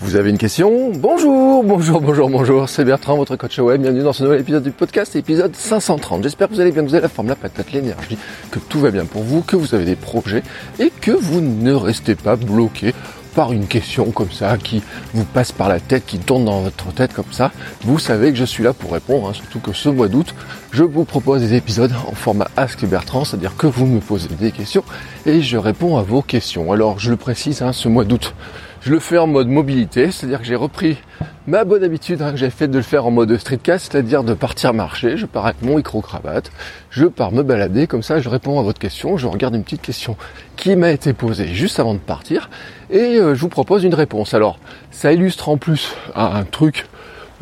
Vous avez une question Bonjour, bonjour, bonjour, bonjour, c'est Bertrand, votre coach web. Bienvenue dans ce nouvel épisode du podcast, épisode 530. J'espère que vous allez bien, que vous avez la forme, la patate, l'énergie, que tout va bien pour vous, que vous avez des projets et que vous ne restez pas bloqué par une question comme ça qui vous passe par la tête, qui tourne dans votre tête comme ça. Vous savez que je suis là pour répondre, hein, surtout que ce mois d'août, je vous propose des épisodes en format Ask Bertrand, c'est-à-dire que vous me posez des questions et je réponds à vos questions. Alors je le précise, hein, ce mois d'août, je le fais en mode mobilité, c'est-à-dire que j'ai repris ma bonne habitude hein, que j'ai fait de le faire en mode streetcast, c'est-à-dire de partir marcher, je pars avec mon micro-cravate, je pars me balader, comme ça je réponds à votre question, je regarde une petite question qui m'a été posée juste avant de partir, et euh, je vous propose une réponse. Alors, ça illustre en plus un, truc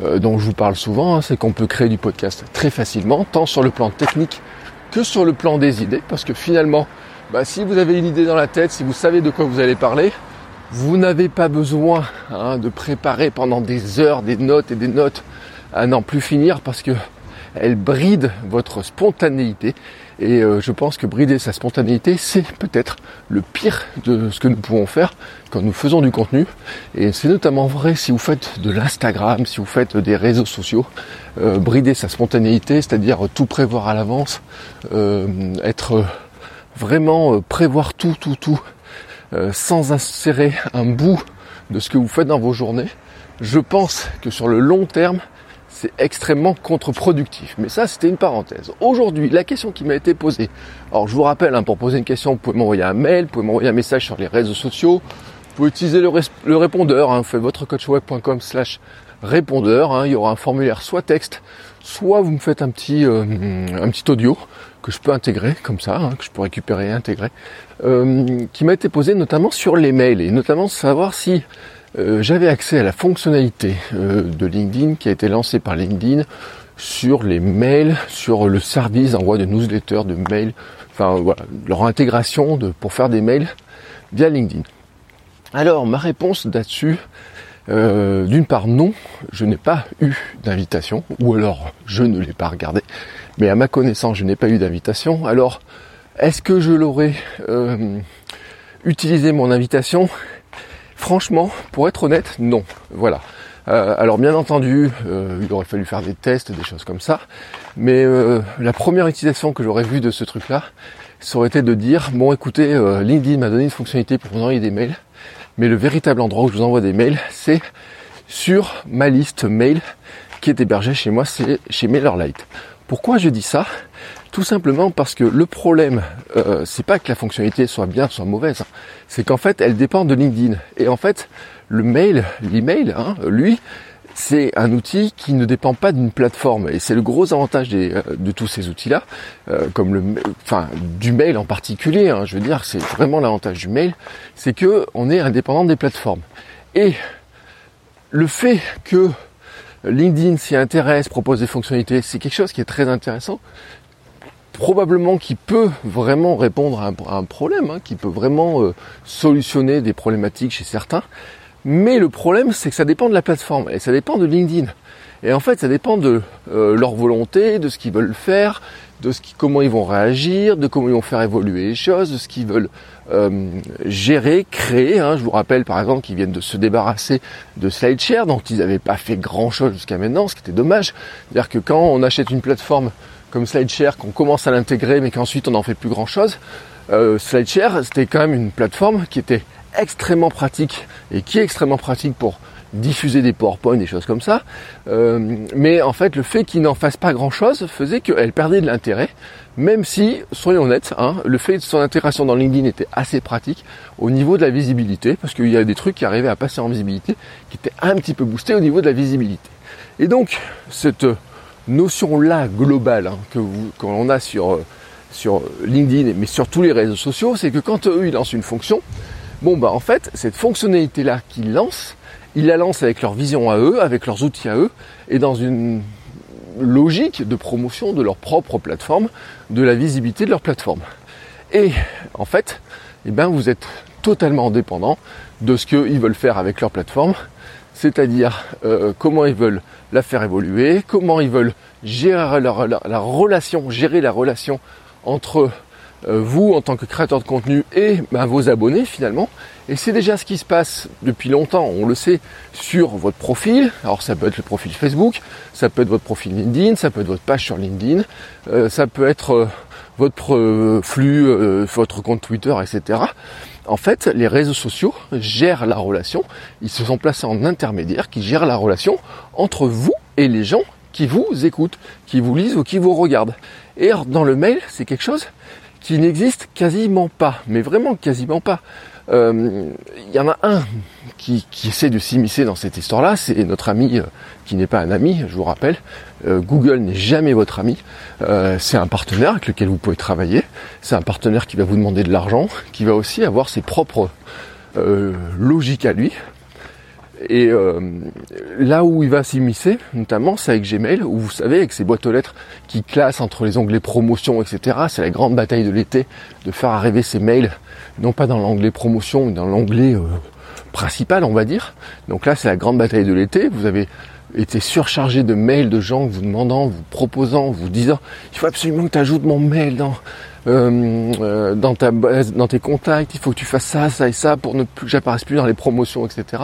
euh, dont je vous parle souvent, hein, c'est qu'on peut créer du podcast très facilement, tant sur le plan technique que sur le plan des idées, parce que finalement, bah, si vous avez une idée dans la tête, si vous savez de quoi vous allez parler, vous n'avez pas besoin hein, de préparer pendant des heures des notes et des notes à n'en plus finir parce que elle bride votre spontanéité. Et euh, je pense que brider sa spontanéité, c'est peut-être le pire de ce que nous pouvons faire quand nous faisons du contenu. Et c'est notamment vrai si vous faites de l'Instagram, si vous faites des réseaux sociaux. Euh, brider sa spontanéité, c'est-à-dire tout prévoir à l'avance, euh, être vraiment prévoir tout, tout, tout euh, sans insérer un bout de ce que vous faites dans vos journées, je pense que sur le long terme, c'est extrêmement contre-productif. Mais ça, c'était une parenthèse. Aujourd'hui, la question qui m'a été posée. Alors, je vous rappelle, hein, pour poser une question, vous pouvez m'envoyer un mail, vous pouvez m'envoyer un message sur les réseaux sociaux, vous pouvez utiliser le, répondeur, hein, faites votrecoachweb.com slash répondeur. Hein, il y aura un formulaire soit texte, soit vous me faites un petit, euh, un petit audio que je peux intégrer comme ça, hein, que je peux récupérer et intégrer, euh, qui m'a été posé notamment sur les mails et notamment savoir si euh, j'avais accès à la fonctionnalité euh, de LinkedIn qui a été lancée par LinkedIn sur les mails, sur le service d'envoi de newsletters, de mails, enfin voilà, leur intégration de, pour faire des mails via LinkedIn. Alors ma réponse là-dessus, d'une part non, je n'ai pas eu d'invitation, ou alors je ne l'ai pas regardé, mais à ma connaissance, je n'ai pas eu d'invitation. Alors, est-ce que je l'aurais euh, utilisé mon invitation? Franchement, pour être honnête, non. Voilà. Euh, alors bien entendu, euh, il aurait fallu faire des tests, des choses comme ça. Mais la première utilisation que j'aurais vue de ce truc-là, ça aurait été de dire, bon écoutez, LinkedIn m'a donné une fonctionnalité pour vous envoyer des mails, mais le véritable endroit où je vous envoie des mails, c'est sur ma liste mail qui est hébergée chez moi, c'est chez MailerLite. Pourquoi je dis ça? Tout simplement parce que le problème, euh, c'est pas que la fonctionnalité soit bien, soit mauvaise, hein. c'est qu'en fait, elle dépend de LinkedIn. Et en fait, le mail, l'email, hein, lui, c'est un outil qui ne dépend pas d'une plateforme et c'est le gros avantage euh, de tous ces outils-là, euh, comme le, enfin du mail en particulier. Hein, je veux dire, c'est vraiment l'avantage du mail, c'est que on est indépendant des plateformes. Et le fait que LinkedIn s'y intéresse, propose des fonctionnalités, c'est quelque chose qui est très intéressant, probablement qui peut vraiment répondre à un, problème, hein, qui peut vraiment euh, solutionner des problématiques chez certains. Mais le problème, c'est que ça dépend de la plateforme et ça dépend de LinkedIn. Et en fait, ça dépend de euh, leur volonté, de ce qu'ils veulent faire, de ce qui, comment ils vont réagir, de comment ils vont faire évoluer les choses, de ce qu'ils veulent euh, gérer, créer. Hein. Je vous rappelle par exemple qu'ils viennent de se débarrasser de SlideShare, dont ils n'avaient pas fait grand-chose jusqu'à maintenant, ce qui était dommage. C'est-à-dire que quand on achète une plateforme comme SlideShare, qu'on commence à l'intégrer, mais qu'ensuite on n'en fait plus grand-chose, euh, SlideShare, c'était quand même une plateforme qui était extrêmement pratique et qui est extrêmement pratique pour diffuser des PowerPoint, des choses comme ça. Euh, mais en fait, le fait qu'il n'en fasse pas grand-chose faisait qu'elle perdait de l'intérêt, même si, soyons honnêtes, hein, le fait de son intégration dans LinkedIn était assez pratique au niveau de la visibilité, parce qu'il y a des trucs qui arrivaient à passer en visibilité, qui étaient un petit peu boostés au niveau de la visibilité. Et donc, cette notion-là globale hein, que qu'on a sur, sur LinkedIn, mais sur tous les réseaux sociaux, c'est que quand eux, ils lancent une fonction, Bon bah en fait, cette fonctionnalité-là qu'ils lancent, ils la lancent avec leur vision à eux, avec leurs outils à eux, et dans une logique de promotion de leur propre plateforme, de la visibilité de leur plateforme. Et en fait, eh ben, vous êtes totalement dépendant de ce qu'ils veulent faire avec leur plateforme, c'est-à-dire euh, comment ils veulent la faire évoluer, comment ils veulent gérer la, relation, gérer la relation entre euh, vous en tant que créateur de contenu et ben, vos abonnés finalement. Et c'est déjà ce qui se passe depuis longtemps, on le sait, sur votre profil. Alors ça peut être le profil Facebook, ça peut être votre profil LinkedIn, ça peut être votre page sur LinkedIn, euh, ça peut être euh, votre flux, votre compte Twitter, etc. En fait, les réseaux sociaux gèrent la relation, ils se sont placés en intermédiaire qui gèrent la relation entre vous et les gens qui vous écoutent, qui vous lisent ou qui vous regardent. Et dans le mail, c'est quelque chose qui n'existe quasiment pas, mais vraiment quasiment pas. Il euh, y en a un qui, essaie de s'immiscer dans cette histoire-là, c'est notre ami euh, qui n'est pas un ami, je vous rappelle. Euh, Google n'est jamais votre ami. c'est un partenaire avec lequel vous pouvez travailler. C'est un partenaire qui va vous demander de l'argent, qui va aussi avoir ses propres logiques à lui. Et euh, là où il va s'immiscer, notamment, c'est avec Gmail, où vous savez, avec ces boîtes aux lettres qui classent entre les onglets promotion, etc. C'est la grande bataille de l'été de faire arriver ces mails, non pas dans l'onglet promotion, mais dans l'onglet euh, principal, on va dire. Donc là, c'est la grande bataille de l'été. Vous avez été surchargé de mails de gens vous demandant, vous proposant, vous disant, il faut absolument que tu ajoutes mon mail dans euh, dans ta dans tes contacts, il faut que tu fasses ça, ça et ça pour ne plus que j'apparaisse plus dans les promotions, etc.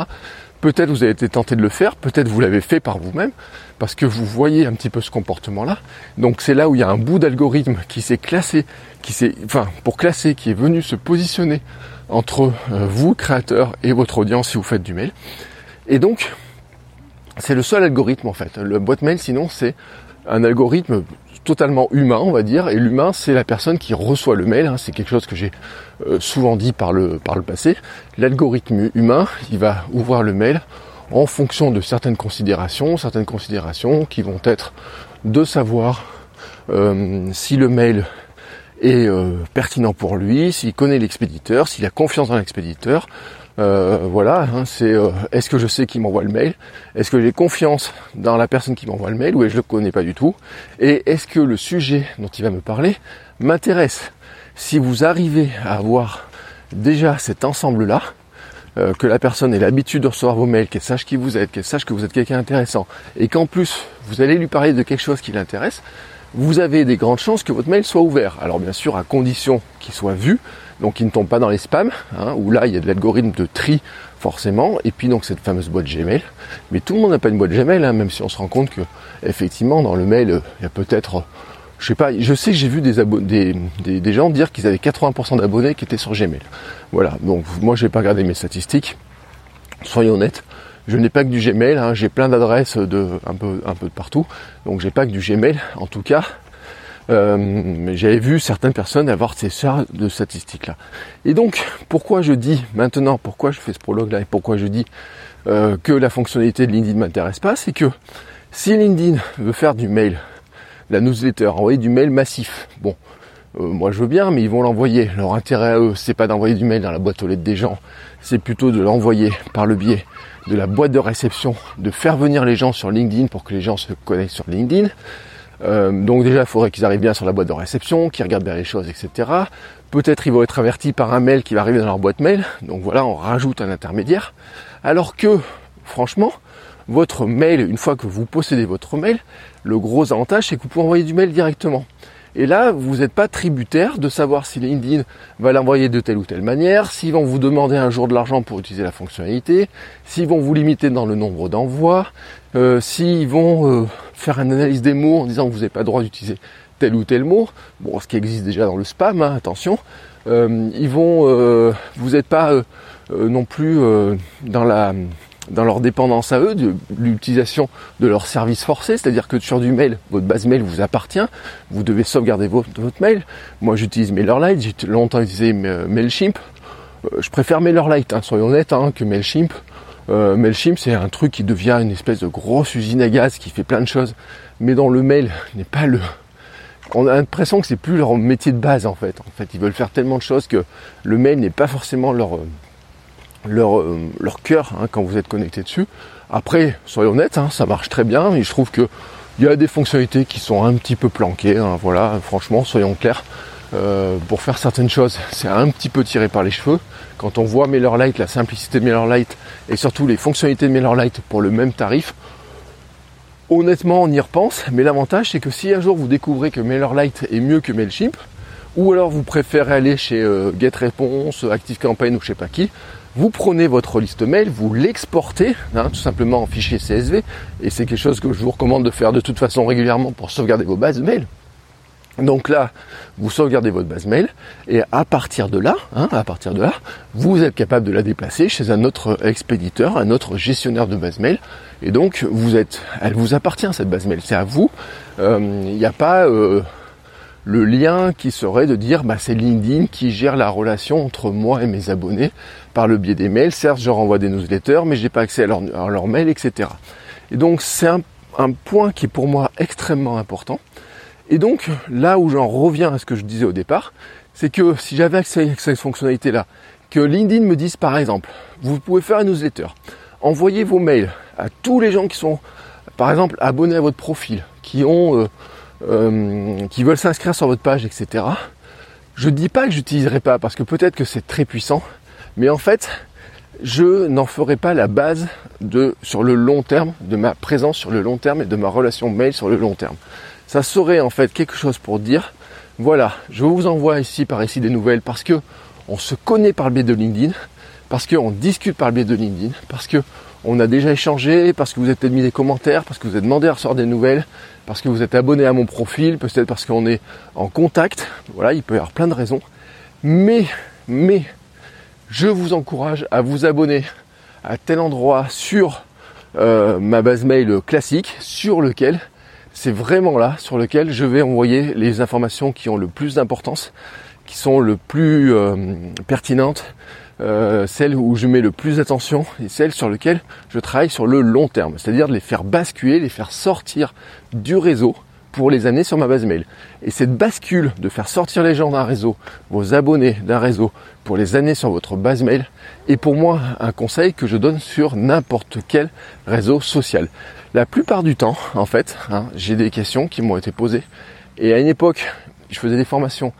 Peut-être vous avez été tenté de le faire, peut-être vous l'avez fait par vous-même, parce que vous voyez un petit peu ce comportement-là. Donc c'est là où il y a un bout d'algorithme qui s'est classé, qui s'est, enfin, pour classer, qui est venu se positionner entre euh, vous, créateur, et votre audience si vous faites du mail. Et donc, c'est le seul algorithme en fait. Le boîte mail, sinon, c'est un algorithme totalement humain, on va dire. Et l'humain, c'est la personne qui reçoit le mail. Hein. C'est quelque chose que j'ai euh, souvent dit par le, par le passé. L'algorithme humain, il va ouvrir le mail en fonction de certaines considérations, certaines considérations qui vont être de savoir euh, si le mail est euh, pertinent pour lui, s'il connaît l'expéditeur, s'il a confiance dans l'expéditeur, euh, voilà, hein, c'est euh, est-ce que je sais qui m'envoie le mail? Est-ce que j'ai confiance dans la personne qui m'envoie le mail ou est-ce que je le connais pas du tout? Et est-ce que le sujet dont il va me parler m'intéresse? Si vous arrivez à avoir déjà cet ensemble-là, euh, que la personne ait l'habitude de recevoir vos mails, qu'elle sache qui vous êtes, qu'elle sache que vous êtes quelqu'un intéressant, et qu'en plus vous allez lui parler de quelque chose qui l'intéresse, vous avez des grandes chances que votre mail soit ouvert. Alors bien sûr à condition qu'il soit vu, donc il ne tombe pas dans les spams, hein, où là il y a de l'algorithme de tri forcément, et puis donc cette fameuse boîte Gmail. Mais tout le monde n'a pas une boîte Gmail, hein, même si on se rend compte que effectivement dans le mail il y a peut-être, je sais pas, je sais que j'ai vu des, des, des, gens dire qu'ils avaient 80% d'abonnés qui étaient sur Gmail. Voilà, donc moi je vais pas regarder mes statistiques. Soyons honnêtes, je n'ai pas que du Gmail, hein, j'ai plein d'adresses de un peu un peu de partout, donc j'ai pas que du Gmail. En tout cas, euh, j'avais vu certaines personnes avoir ces sortes de statistiques-là. Et donc, pourquoi je dis maintenant, pourquoi je fais ce prologue-là et pourquoi je dis euh, que la fonctionnalité de LinkedIn m'intéresse pas, c'est que si LinkedIn veut faire du mail, la newsletter, envoyer du mail massif, bon, euh, moi je veux bien, mais ils vont l'envoyer. Leur intérêt à eux, c'est pas d'envoyer du mail dans la boîte aux lettres des gens, c'est plutôt de l'envoyer par le biais de la boîte de réception, de faire venir les gens sur LinkedIn pour que les gens se connectent sur LinkedIn. Euh, donc déjà, il faudrait qu'ils arrivent bien sur la boîte de réception, qu'ils regardent bien les choses, etc. Peut-être ils vont être avertis par un mail qui va arriver dans leur boîte mail. Donc voilà, on rajoute un intermédiaire. Alors que, franchement, votre mail, une fois que vous possédez votre mail, le gros avantage, c'est que vous pouvez envoyer du mail directement. Et là, vous n'êtes pas tributaire de savoir si LinkedIn va l'envoyer de telle ou telle manière, s'ils vont vous demander un jour de l'argent pour utiliser la fonctionnalité, s'ils vont vous limiter dans le nombre d'envois, euh, s'ils vont euh, faire une analyse des mots en disant que vous n'avez pas le droit d'utiliser tel ou tel mot, bon, ce qui existe déjà dans le spam, hein, attention, euh, ils vont, vous n'êtes pas non plus dans la dans leur dépendance à eux, de l'utilisation de leur service forcé, c'est-à-dire que sur du mail, votre base mail vous appartient, vous devez sauvegarder votre, mail. Moi j'utilise MailerLite, j'ai longtemps utilisé MailChimp. Euh, je préfère MailerLite, hein, soyons honnêtes, hein, que MailChimp. Euh, MailChimp c'est un truc qui devient une espèce de grosse usine à gaz qui fait plein de choses, mais dans le mail n'est pas le... On a l'impression que c'est plus leur métier de base en fait. En fait, ils veulent faire tellement de choses que le mail n'est pas forcément leur, leur, euh, leur cœur hein, quand vous êtes connecté dessus. Après, soyons honnêtes, hein, ça marche très bien, mais je trouve que il y a des fonctionnalités qui sont un petit peu planquées. Hein, voilà, franchement, soyons clairs. Euh, pour faire certaines choses, c'est un petit peu tiré par les cheveux. Quand on voit MailerLite, la simplicité de MailerLite et surtout les fonctionnalités de MailerLite pour le même tarif, honnêtement, on y repense. Mais l'avantage, c'est que si un jour vous découvrez que MailerLite est mieux que Mailchimp, ou alors vous préférez aller chez euh, GetResponse, ActiveCampaign ou je sais pas qui, vous prenez votre liste mail, vous l'exportez, hein, tout simplement en fichier CSV, et c'est quelque chose que je vous recommande de faire de toute façon régulièrement pour sauvegarder vos bases mail. Donc là, vous sauvegardez votre base mail et à partir de là, hein, à partir de là, vous êtes capable de la déplacer chez un autre expéditeur, un autre gestionnaire de base mail. Et donc vous êtes, elle vous appartient cette base mail, c'est à vous. Euh, il n'y a pas euh, le lien qui serait de dire bah, c'est LinkedIn qui gère la relation entre moi et mes abonnés par le biais des mails. Certes, je renvoie des newsletters, mais j'ai pas accès à leur, leur mail, etc. Et donc c'est un, point qui est pour moi extrêmement important. Et donc, là où j'en reviens à ce que je disais au départ, c'est que si j'avais accès à cette fonctionnalité-là, que LinkedIn me dise par exemple, vous pouvez faire un newsletter, envoyer vos mails à tous les gens qui sont, par exemple, abonnés à votre profil, qui ont, euh, euh, qui veulent s'inscrire sur votre page, etc. Je dis pas que j'utiliserai pas, parce que peut-être que c'est très puissant, mais en fait, je n'en ferai pas la base de, sur le long terme, de ma présence sur le long terme et de ma relation mail sur le long terme ça serait en fait quelque chose pour dire, voilà, je vous envoie ici par ici des nouvelles parce que on se connaît par le biais de LinkedIn, parce qu'on discute par le biais de LinkedIn, parce que on a déjà échangé, parce que vous êtes mis des commentaires, parce que vous êtes demandé à recevoir des nouvelles, parce que vous êtes abonné à mon profil, peut-être parce qu'on est en contact. Voilà, il peut y avoir plein de raisons. Mais, mais, je vous encourage à vous abonner à tel endroit sur euh, ma base mail classique, sur lequel c'est vraiment là sur lequel je vais envoyer les informations qui ont le plus d'importance, qui sont le plus euh, pertinentes, euh, celles où je mets le plus d'attention et celles sur lesquelles je travaille sur le long terme, c'est-à-dire de les faire basculer, les faire sortir du réseau pour les années sur ma base mail. Et cette bascule de faire sortir les gens d'un réseau, vos abonnés d'un réseau pour les années sur votre base mail, est pour moi un conseil que je donne sur n'importe quel réseau social. La plupart du temps, en fait, hein, j'ai des questions qui m'ont été posées. Et à une époque, je faisais des formations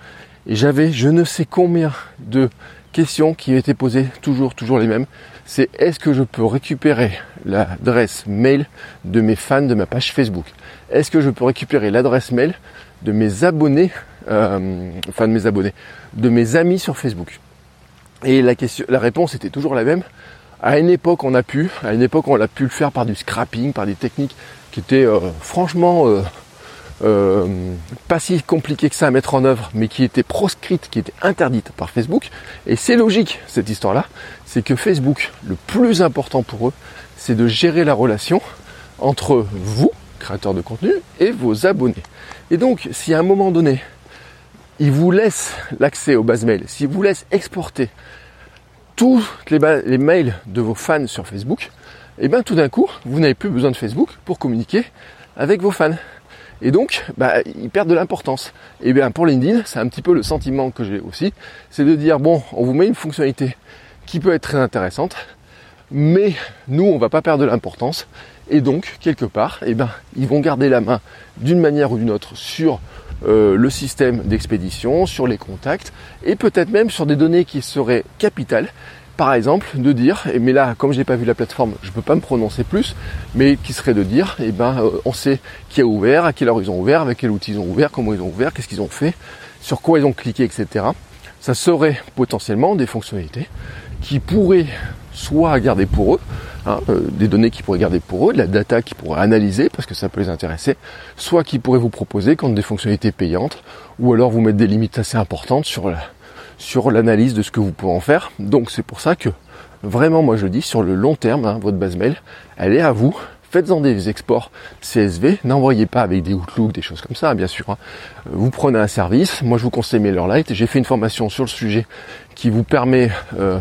et j'avais je ne sais combien de questions qui étaient posées, toujours, toujours les mêmes. C'est est-ce que je peux récupérer l'adresse mail de mes fans de ma page Facebook? Est-ce que je peux récupérer l'adresse mail de mes abonnés, euh, enfin de mes abonnés, de mes amis sur Facebook? Et la question, la réponse était toujours la même. À une époque, on a pu, à une époque, on a pu le faire par du scrapping, par des techniques qui étaient euh, franchement euh, euh, pas si compliquées que ça à mettre en œuvre, mais qui étaient proscrites, qui étaient interdites par Facebook. Et c'est logique cette histoire-là, c'est que Facebook, le plus important pour eux, c'est de gérer la relation entre vous, créateurs de contenu, et vos abonnés. Et donc, si à un moment donné, ils vous laissent l'accès aux bases mail, s'ils vous laissent exporter tous les, mails de vos fans sur Facebook, et eh bien tout d'un coup, vous n'avez plus besoin de Facebook pour communiquer avec vos fans. Et donc, bah, ils perdent de l'importance. Et bien pour LinkedIn, c'est un petit peu le sentiment que j'ai aussi, c'est de dire bon, on vous met une fonctionnalité qui peut être très intéressante, mais nous, on va pas perdre de l'importance. Et donc, quelque part, eh ben, ils vont garder la main d'une manière ou d'une autre sur euh, le système d'expédition, sur les contacts et peut-être même sur des données qui seraient capitales. Par exemple, de dire, mais là, comme je n'ai pas vu la plateforme, je ne peux pas me prononcer plus, mais qui serait de dire, eh ben, euh, on sait qui a ouvert, à quelle heure ils ont ouvert, avec quel outil ils ont ouvert, comment ils ont ouvert, qu'est-ce qu'ils ont fait, sur quoi ils ont cliqué, etc. Ça serait potentiellement des fonctionnalités qui pourraient soit garder pour eux, Hein, euh, des données qu'ils pourraient garder pour eux, de la data qu'ils pourraient analyser parce que ça peut les intéresser, soit qu'ils pourraient vous proposer quand des fonctionnalités payantes, ou alors vous mettre des limites assez importantes sur la, sur l'analyse de ce que vous pouvez en faire. Donc c'est pour ça que vraiment moi je dis sur le long terme, hein, votre base mail, elle est à vous. Faites-en des exports CSV, n'envoyez pas avec des Outlook, des choses comme ça, bien sûr. Hein. Vous prenez un service, moi je vous conseille MailerLite, j'ai fait une formation sur le sujet qui vous permet euh,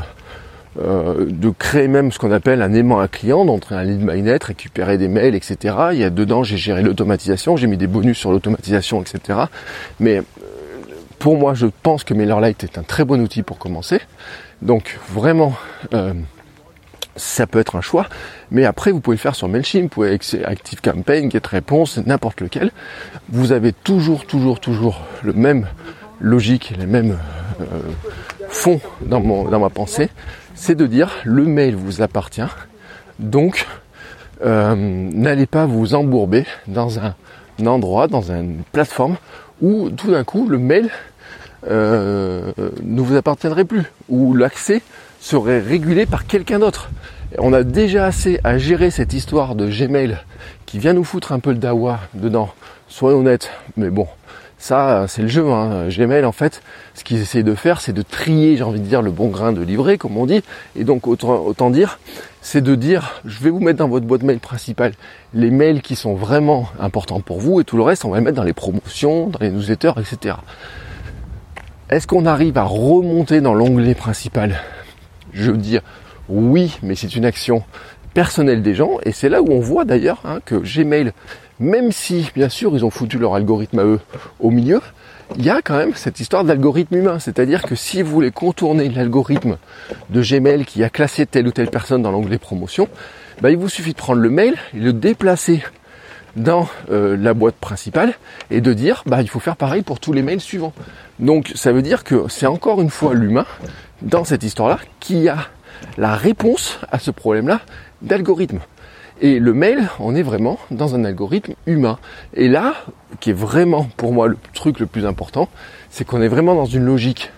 euh, de créer même ce qu'on appelle un aimant à client, d'entrer un lead magnet, récupérer des mails, etc. Il y a dedans, j'ai géré l'automatisation, j'ai mis des bonus sur l'automatisation, etc. Mais euh, pour moi, je pense que MailerLite est un très bon outil pour commencer. Donc vraiment, euh, ça peut être un choix. Mais après, vous pouvez le faire sur Mailchimp, vous pouvez ActiveCampaign, GetResponse, n'importe lequel. Vous avez toujours, toujours, toujours le même logique, les mêmes euh, fonds dans, mon, dans ma pensée. C'est de dire, le mail vous appartient. Donc, euh, n'allez pas vous embourber dans un, endroit, dans une plateforme où tout d'un coup le mail euh, ne vous appartiendrait plus, où l'accès serait régulé par quelqu'un d'autre. On a déjà assez à gérer cette histoire de Gmail qui vient nous foutre un peu le dawa dedans. Soyons honnêtes, mais bon, ça c'est le jeu. Hein. Gmail en fait, ce qu'ils essayent de faire, c'est de trier, j'ai envie de dire, le bon grain de livret, comme on dit. Et donc autant, autant dire, c'est de dire, je vais vous mettre dans votre boîte mail principale les mails qui sont vraiment importants pour vous et tout le reste, on va les mettre dans les promotions, dans les newsletters, etc. Est-ce qu'on arrive à remonter dans l'onglet principal? Je veux dire, oui, mais c'est une action personnelle des gens et c'est là où on voit d'ailleurs hein, que Gmail, même si bien sûr ils ont foutu leur algorithme à eux au milieu, il y a quand même cette histoire d'algorithme humain. C'est-à-dire que si vous voulez contourner l'algorithme de Gmail qui a classé telle ou telle personne dans l'onglet promotion, bah, il vous suffit de prendre le mail et le déplacer dans euh, la boîte principale et de dire bah il faut faire pareil pour tous les mails suivants. Donc ça veut dire que c'est encore une fois l'humain dans cette histoire-là qui a la réponse à ce problème-là d'algorithme. Et le mail, on est vraiment dans un algorithme humain. Et là, qui est vraiment pour moi le truc le plus important, c'est qu'on est vraiment dans une logique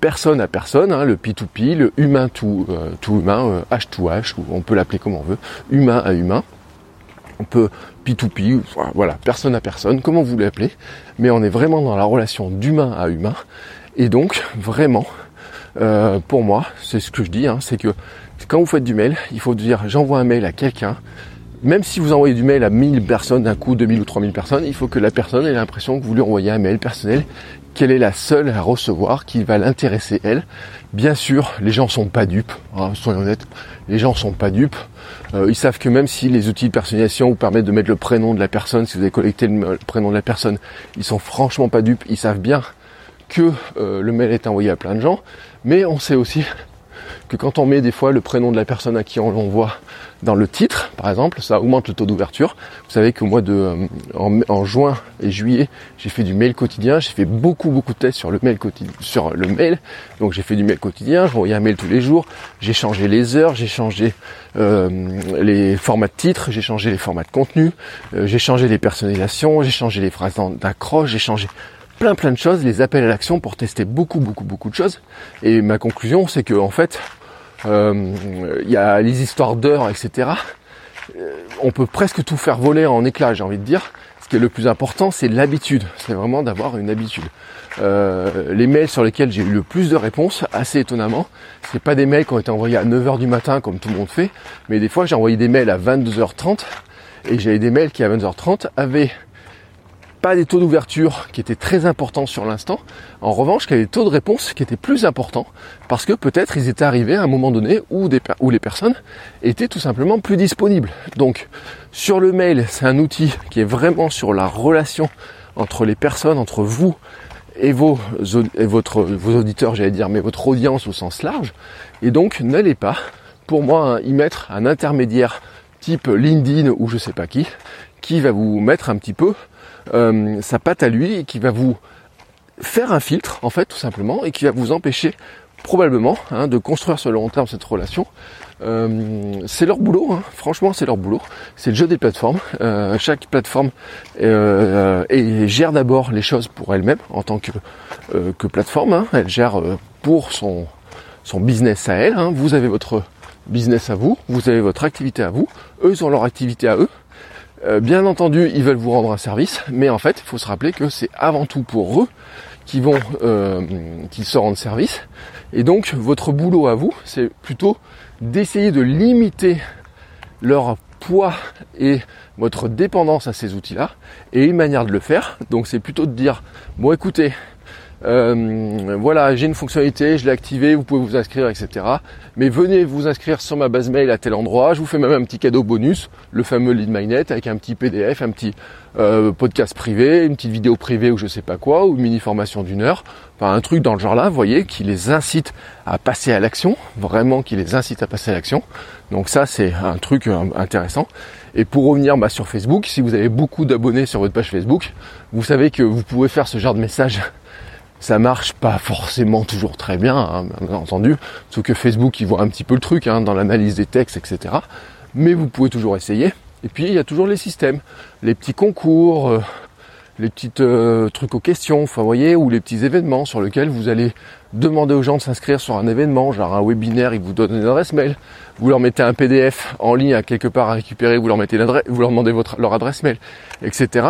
personne à personne, hein, le P2P, le humain tout, euh, tout humain, H to H, ou on peut l'appeler comme on veut, humain à humain. On peut P2P, voilà, personne à personne, comment vous l'appelez, mais on est vraiment dans la relation d'humain à humain. Et donc, vraiment, euh, pour moi, c'est ce que je dis, hein, c'est que quand vous faites du mail, il faut dire j'envoie un mail à quelqu'un. Même si vous envoyez du mail à 1000 personnes d'un coup, 2000 ou 3000 personnes, il faut que la personne ait l'impression que vous lui envoyez un mail personnel, qu'elle est la seule à recevoir, qui va l'intéresser elle. Bien sûr, les gens sont pas dupes, hein, soyons honnêtes, les gens sont pas dupes. Euh, ils savent que même si les outils de personnalisation vous permettent de mettre le prénom de la personne, si vous avez collecté le, prénom de la personne, ils sont franchement pas dupes, ils savent bien que euh, le mail est envoyé à plein de gens, mais on sait aussi que quand on met des fois le prénom de la personne à qui on l'envoie dans le titre, par exemple, ça augmente le taux d'ouverture. Vous savez qu'au mois de euh, en, juin et juillet, j'ai fait du mail quotidien, j'ai fait beaucoup beaucoup de tests sur le mail quotidien, sur le mail. Donc j'ai fait du mail quotidien, je envoyais un mail tous les jours, j'ai changé les heures, j'ai changé euh, les formats de titres, j'ai changé les formats de contenu, euh, j'ai changé les personnalisations, j'ai changé les phrases d'accroche, j'ai changé plein plein de choses, les appels à l'action pour tester beaucoup beaucoup beaucoup de choses. Et ma conclusion, c'est que en fait, il y a les histoires d'heures, etc. Euh, on peut presque tout faire voler en éclats, j'ai envie de dire. Ce qui est le plus important, c'est l'habitude. C'est vraiment d'avoir une habitude. Euh, les mails sur lesquels j'ai eu le plus de réponses, assez étonnamment, c'est pas des mails qui ont été envoyés à 9h du matin comme tout le monde fait, mais des fois j'ai envoyé des mails à 22h30 et j'avais des mails qui à 22h30 avaient pas des taux d'ouverture qui étaient très importants sur l'instant. En revanche, qu'il y avait des taux de réponse qui étaient plus importants parce que peut-être ils étaient arrivés à un moment donné où, les personnes étaient tout simplement plus disponibles. Donc, sur le mail, c'est un outil qui est vraiment sur la relation entre les personnes, entre vous et vos, et votre, vos auditeurs, j'allais dire, mais votre audience au sens large. Et donc, n'allez pas, pour moi, y mettre un intermédiaire type LinkedIn ou je sais pas qui, qui va vous mettre un petit peu euh, sa patte à lui et qui va vous faire un filtre en fait tout simplement et qui va vous empêcher probablement hein, de construire sur le long terme cette relation. Euh, c'est leur boulot, hein. franchement c'est leur boulot. C'est le jeu des plateformes. Euh, chaque plateforme et gère d'abord les choses pour elle-même en tant que, que plateforme. Hein. Elle gère pour son, son business à elle. Vous avez votre business à vous, vous avez votre activité à vous, eux ont leur activité à eux. Euh, bien entendu, ils veulent vous rendre un service, mais en fait, il faut se rappeler que c'est avant tout pour eux qui vont, euh, qu'ils se rendent service. Et donc, votre boulot à vous, c'est plutôt d'essayer de limiter leur poids et votre dépendance à ces outils-là. Et une manière de le faire, donc c'est plutôt de dire, bon écoutez, euh, voilà, j'ai une fonctionnalité, je l'ai activée, vous pouvez vous inscrire, etc. Mais venez vous inscrire sur ma base mail à tel endroit. Je vous fais même un petit cadeau bonus, le fameux lead magnet avec un petit PDF, un petit euh, podcast privé, une petite vidéo privée ou je sais pas quoi, ou une mini formation d'une heure. Enfin, un truc dans le genre là, vous voyez, qui les incite à passer à l'action, vraiment qui les incite à passer à l'action. Donc ça, c'est un truc euh, intéressant. Et pour revenir bah, sur Facebook, si vous avez beaucoup d'abonnés sur votre page Facebook, vous savez que vous pouvez faire ce genre de message ça marche pas forcément toujours très bien, hein, bien entendu, sauf que Facebook il voit un petit peu le truc hein, dans l'analyse des textes, etc. Mais vous pouvez toujours essayer. Et puis il y a toujours les systèmes, les petits concours, euh, les petits euh, trucs aux questions, enfin vous voyez, ou les petits événements sur lesquels vous allez demander aux gens de s'inscrire sur un événement, genre un webinaire, ils vous donnent une adresse mail, vous leur mettez un PDF en ligne à quelque part à récupérer, vous leur mettez l'adresse, vous leur demandez votre, leur adresse mail, etc.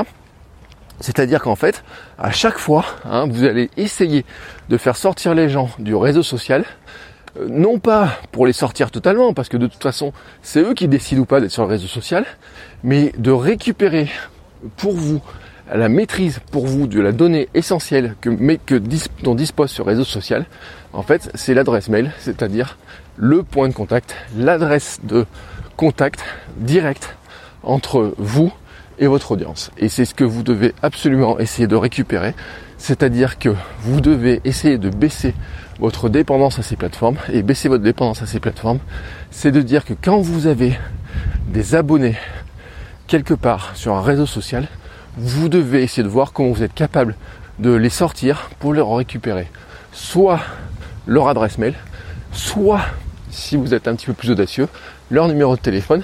C'est-à-dire qu'en fait, à chaque fois, hein, vous allez essayer de faire sortir les gens du réseau social, euh, non pas pour les sortir totalement, parce que de toute façon, c'est eux qui décident ou pas d'être sur le réseau social, mais de récupérer pour vous la maîtrise pour vous de la donnée essentielle que, mais que dont dispose ce réseau social. En fait, c'est l'adresse mail, c'est-à-dire le point de contact, l'adresse de contact direct entre vous et votre audience. Et c'est ce que vous devez absolument essayer de récupérer. C'est-à-dire que vous devez essayer de baisser votre dépendance à ces plateformes. Et baisser votre dépendance à ces plateformes, c'est de dire que quand vous avez des abonnés quelque part sur un réseau social, vous devez essayer de voir comment vous êtes capable de les sortir pour leur récupérer soit leur adresse mail, soit, si vous êtes un petit peu plus audacieux, leur numéro de téléphone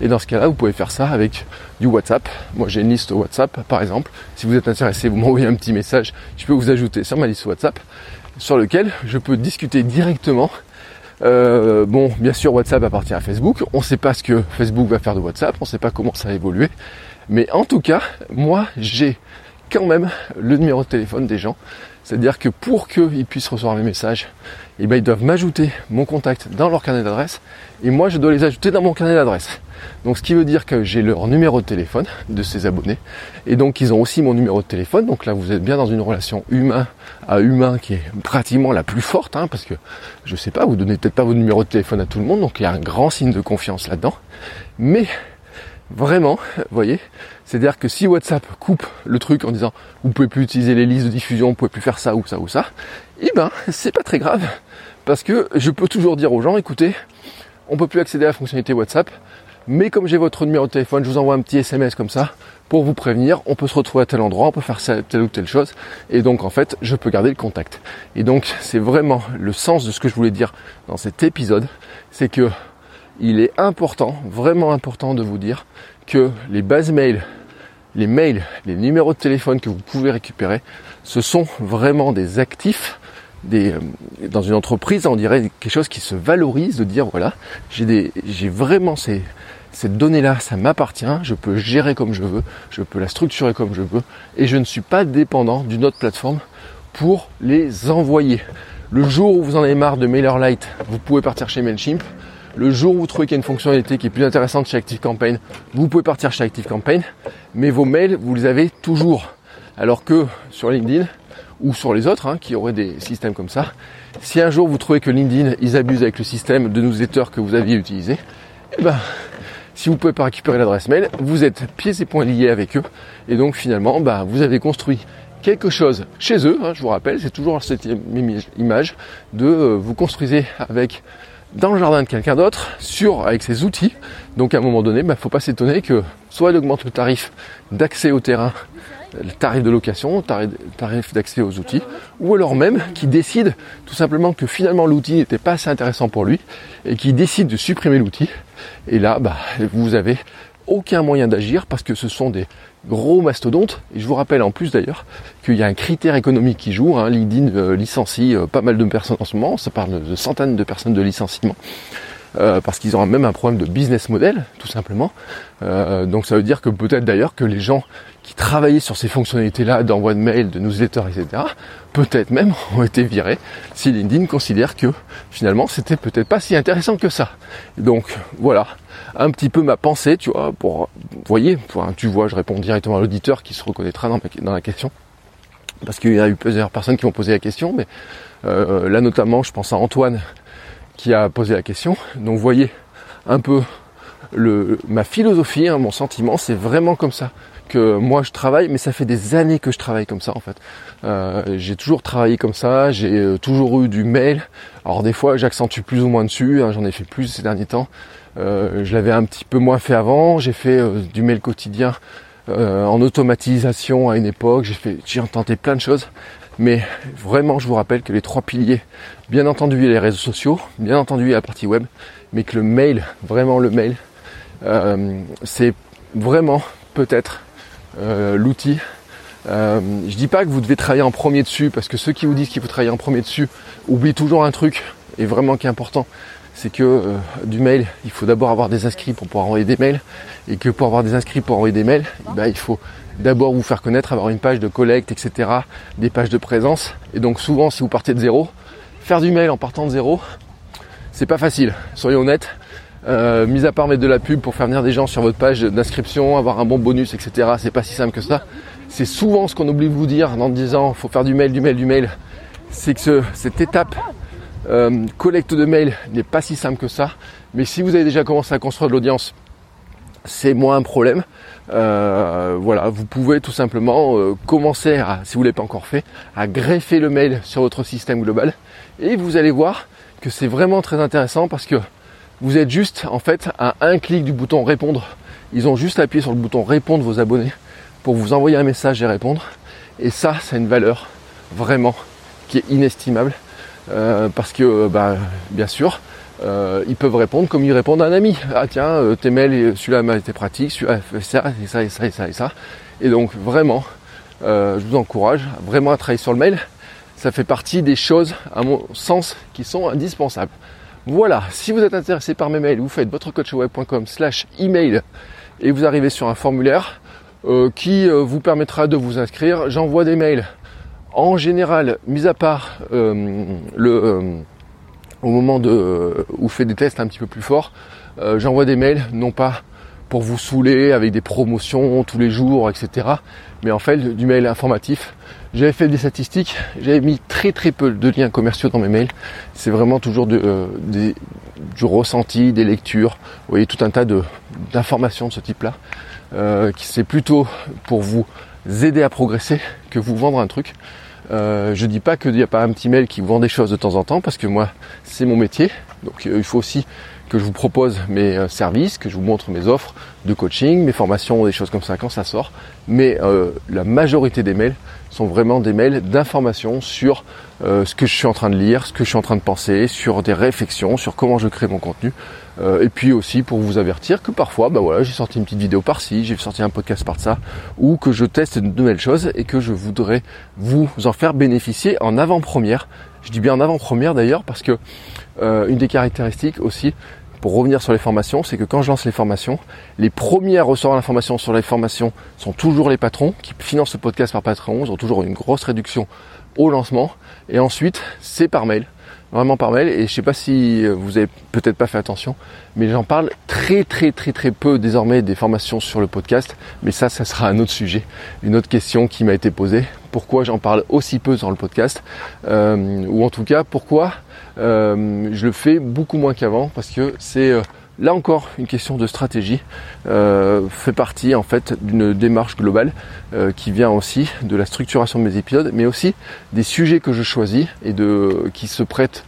et dans ce cas-là, vous pouvez faire ça avec du WhatsApp. Moi, j'ai une liste WhatsApp, par exemple. Si vous êtes intéressé, vous m'envoyez un petit message. Je peux vous ajouter sur ma liste WhatsApp, sur lequel je peux discuter directement. Euh, bon, bien sûr, WhatsApp appartient à Facebook. On ne sait pas ce que Facebook va faire de WhatsApp. On ne sait pas comment ça va évoluer. Mais en tout cas, moi, j'ai quand même le numéro de téléphone des gens. C'est-à-dire que pour qu'ils puissent recevoir mes messages, eh ben, ils doivent m'ajouter mon contact dans leur carnet d'adresse et moi je dois les ajouter dans mon carnet d'adresse. Donc ce qui veut dire que j'ai leur numéro de téléphone de ces abonnés et donc ils ont aussi mon numéro de téléphone. Donc là vous êtes bien dans une relation humain à humain qui est pratiquement la plus forte hein, parce que je sais pas, vous donnez peut-être pas votre numéro de téléphone à tout le monde donc il y a un grand signe de confiance là-dedans. Mais vraiment, vous voyez, c'est-à-dire que si WhatsApp coupe le truc en disant vous pouvez plus utiliser les listes de diffusion, vous pouvez plus faire ça ou ça ou ça, eh ben c'est pas très grave parce que je peux toujours dire aux gens écoutez, on peut plus accéder à la fonctionnalité WhatsApp, mais comme j'ai votre numéro de téléphone, je vous envoie un petit SMS comme ça pour vous prévenir, on peut se retrouver à tel endroit, on peut faire telle ou telle chose, et donc en fait, je peux garder le contact. Et donc, c'est vraiment le sens de ce que je voulais dire dans cet épisode, c'est que il est important, vraiment important de vous dire que les bases mails, les mails, les numéros de téléphone que vous pouvez récupérer, ce sont vraiment des actifs. Des, euh, dans une entreprise, on dirait quelque chose qui se valorise de dire voilà, j'ai vraiment ces, cette donnée-là, ça m'appartient, je peux gérer comme je veux, je peux la structurer comme je veux, et je ne suis pas dépendant d'une autre plateforme pour les envoyer. Le jour où vous en avez marre de MailerLite, vous pouvez partir chez Mailchimp. Le jour où vous trouvez qu'il y a une fonctionnalité qui est plus intéressante chez ActiveCampaign, vous pouvez partir chez ActiveCampaign, mais vos mails, vous les avez toujours. Alors que sur LinkedIn ou sur les autres hein, qui auraient des systèmes comme ça, si un jour vous trouvez que LinkedIn, ils abusent avec le système de newsletter que vous aviez utilisé, eh ben, si vous pouvez pas récupérer l'adresse mail, vous êtes pieds et poings liés avec eux. Et donc finalement, bah, vous avez construit quelque chose chez eux. Hein, je vous rappelle, c'est toujours cette image de euh, vous construisez avec dans le jardin de quelqu'un d'autre, sur avec ses outils. Donc à un moment donné, il bah, ne faut pas s'étonner que soit il augmente le tarif d'accès au terrain, le tarif de location, le tarif d'accès aux outils, ou alors même qui décide tout simplement que finalement l'outil n'était pas assez intéressant pour lui et qui décide de supprimer l'outil. Et là, bah, vous avez aucun moyen d'agir parce que ce sont des gros mastodontes. Et je vous rappelle en plus d'ailleurs qu'il y a un critère économique qui joue. LinkedIn euh, licencie euh, pas mal de personnes en ce moment. Ça parle de centaines de personnes de licenciement. Euh, parce qu'ils auront même un problème de business model, tout simplement. donc ça veut dire que peut-être d'ailleurs que les gens qui travaillaient sur ces fonctionnalités-là d'envoi de mail, de newsletter, etc., peut-être même ont été virés si LinkedIn considère que finalement c'était peut-être pas si intéressant que ça. Donc voilà, un petit peu ma pensée, tu vois, pour, voyez, tu vois, je réponds directement à l'auditeur qui se reconnaîtra dans, la question. parce qu'il y a eu plusieurs personnes qui m'ont posé la question, mais euh, là notamment je pense à Antoine qui a posé la question. Donc voyez un peu ma philosophie, hein, mon sentiment, c'est vraiment comme ça que moi je travaille, mais ça fait des années que je travaille comme ça en fait. Euh, j'ai toujours travaillé comme ça, j'ai euh, toujours eu du mail. Alors des fois j'accentue plus ou moins dessus, hein, j'en ai fait plus ces derniers temps. Euh, je l'avais un petit peu moins fait avant, j'ai fait du mail quotidien en automatisation à une époque, j'ai fait tenté plein de choses. Mais vraiment je vous rappelle que les trois piliers, bien entendu les réseaux sociaux, bien entendu la partie web, mais que le mail, vraiment le mail, c'est vraiment peut-être euh, l'outil. Euh, je dis pas que vous devez travailler en premier dessus, parce que ceux qui vous disent qu'il faut travailler en premier dessus oublient toujours un truc, et vraiment qui est important, c'est que euh, du mail, il faut d'abord avoir des inscrits pour pouvoir envoyer des mails, et que pour avoir des inscrits pour envoyer des mails, eh ben, il faut d'abord vous faire connaître, avoir une page de collecte, etc., des pages de présence. Et donc souvent, si vous partez de zéro, faire du mail en partant de zéro, c'est pas facile. Soyons honnêtes, euh, mis à part mettre de la pub pour faire venir des gens sur votre page d'inscription, avoir un bon bonus, etc. C'est pas si simple que ça. C'est souvent ce qu'on oublie de vous dire en disant faut faire du mail, du mail, du mail. C'est que cette étape euh, collecte de mails n'est pas si simple que ça. Mais si vous avez déjà commencé à construire de l'audience, c'est moins un problème. Euh, voilà, vous pouvez tout simplement commencer à, si vous l'avez pas encore fait, à greffer le mail sur votre système global. Et vous allez voir que c'est vraiment très intéressant parce que vous êtes juste en fait à un clic du bouton répondre. Ils ont juste appuyé sur le bouton répondre vos abonnés pour vous envoyer un message et répondre. Et ça, c'est une valeur vraiment qui est inestimable. Euh, parce que bah, bien sûr, euh, ils peuvent répondre comme ils répondent à un ami. Ah tiens, euh, tes mails, celui-là m'a été pratique, celui-là fait ça, et ça, et ça, et ça, et ça. Et donc vraiment, je vous encourage vraiment à travailler sur le mail. Ça fait partie des choses, à mon sens, qui sont indispensables. Voilà, si vous êtes intéressé par mes mails, vous faites votrecoachweb.com slash email et vous arrivez sur un formulaire euh, qui euh, vous permettra de vous inscrire. J'envoie des mails en général, mis à part euh, le au moment de où je fais des tests un petit peu plus forts, j'envoie des mails non pas pour vous saouler avec des promotions tous les jours, etc. Mais en fait, du mail informatif. J'avais fait des statistiques, j'avais mis très très peu de liens commerciaux dans mes mails. C'est vraiment toujours euh, du ressenti, des lectures, vous voyez, tout un tas d'informations de, ce type-là, euh, qui c'est plutôt pour vous aider à progresser que vous vendre un truc. Euh, je dis pas qu'il n'y a pas un petit mail qui vous vend des choses de temps en temps, parce que moi, c'est mon métier. Donc il faut aussi que je vous propose mes euh, services, que je vous montre mes offres de coaching, mes formations, des choses comme ça quand ça sort. Mais euh, la majorité des mails sont vraiment des mails d'information sur euh, ce que je suis en train de lire, ce que je suis en train de penser, sur des réflexions, sur comment je crée mon contenu. et puis aussi pour vous avertir que parfois, bah voilà, j'ai sorti une petite vidéo par-ci, j'ai sorti un podcast par-ça, ou que je teste de nouvelles choses et que je voudrais vous en faire bénéficier en avant-première. Je dis bien en avant-première d'ailleurs parce que une des caractéristiques aussi pour revenir sur les formations, c'est que quand je lance les formations, les premiers à recevoir l'information sur les formations sont toujours les patrons qui financent ce podcast par patron, ils ont toujours une grosse réduction au lancement. Et ensuite, c'est par mail, vraiment par mail. Et je sais pas si vous avez peut-être pas fait attention, mais j'en parle très très très très peu désormais des formations sur le podcast. Mais ça, ça sera un autre sujet, une autre question qui m'a été posée. Pourquoi j'en parle aussi peu dans le podcast? Euh, Ou en tout cas, pourquoi euh, je le fais beaucoup moins qu'avant? Parce que c'est euh, là encore une question de stratégie, euh, fait partie en fait d'une démarche globale qui vient aussi de la structuration de mes épisodes, mais aussi des sujets que je choisis et de qui se prêtent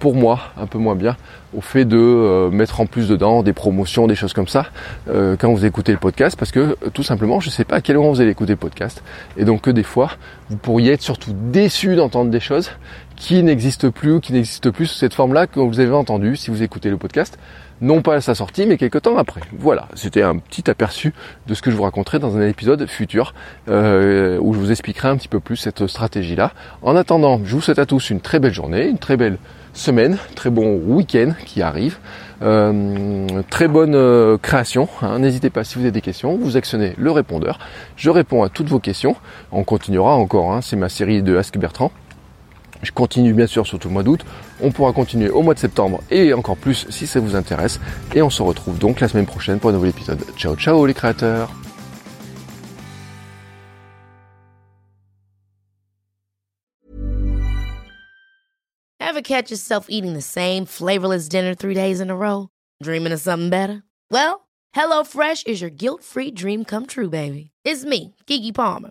pour moi un peu moins bien au fait de mettre en plus dedans des promotions, des choses comme ça quand vous écoutez le podcast parce que tout simplement je ne sais pas à quel moment vous allez écouter le podcast et donc que des fois vous pourriez être surtout déçu d'entendre des choses qui n'existe plus ou qui n'existe plus sous cette forme-là que vous avez entendu si vous écoutez le podcast, non pas à sa sortie, mais quelques temps après. Voilà, c'était un petit aperçu de ce que je vous raconterai dans un épisode futur euh, où je vous expliquerai un petit peu plus cette stratégie-là. En attendant, je vous souhaite à tous une très belle journée, une très belle semaine, très bon week-end qui arrive. Euh, très bonne euh, création. Hein. N'hésitez pas si vous avez des questions, vous actionnez le répondeur. Je réponds à toutes vos questions. On continuera encore. Hein. C'est ma série de Ask Bertrand. Je continue bien sûr sur tout le mois d'août. On pourra continuer au mois de septembre et encore plus si ça vous intéresse. Et on se retrouve donc la semaine prochaine pour un nouvel épisode. Ciao ciao les créateurs Ever catch yourself eating the same flavorless dinner three days in a row? Dreaming of something better? Well, HelloFresh is your guilt-free dream come true, baby. It's me, Kiki Palmer.